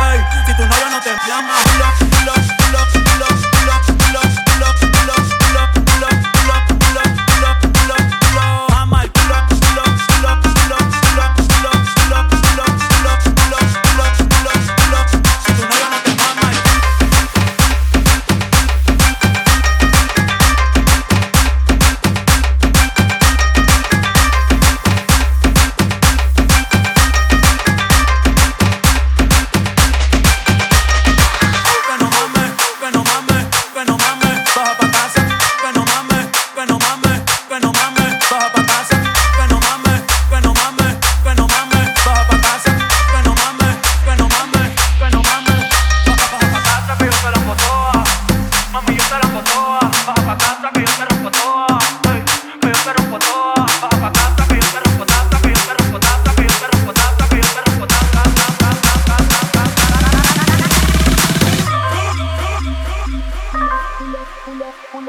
Ay, si tu novio no te llama, Ey,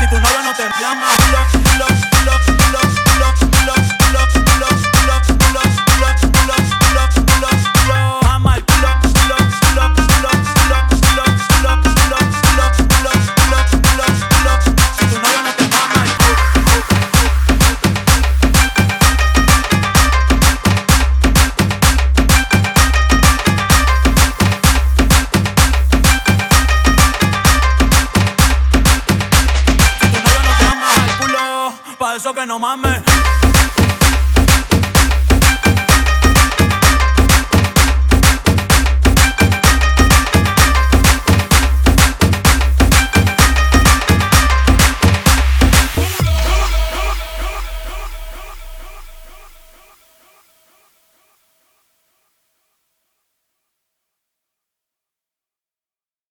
si tu novio no te llama, eso que no mames.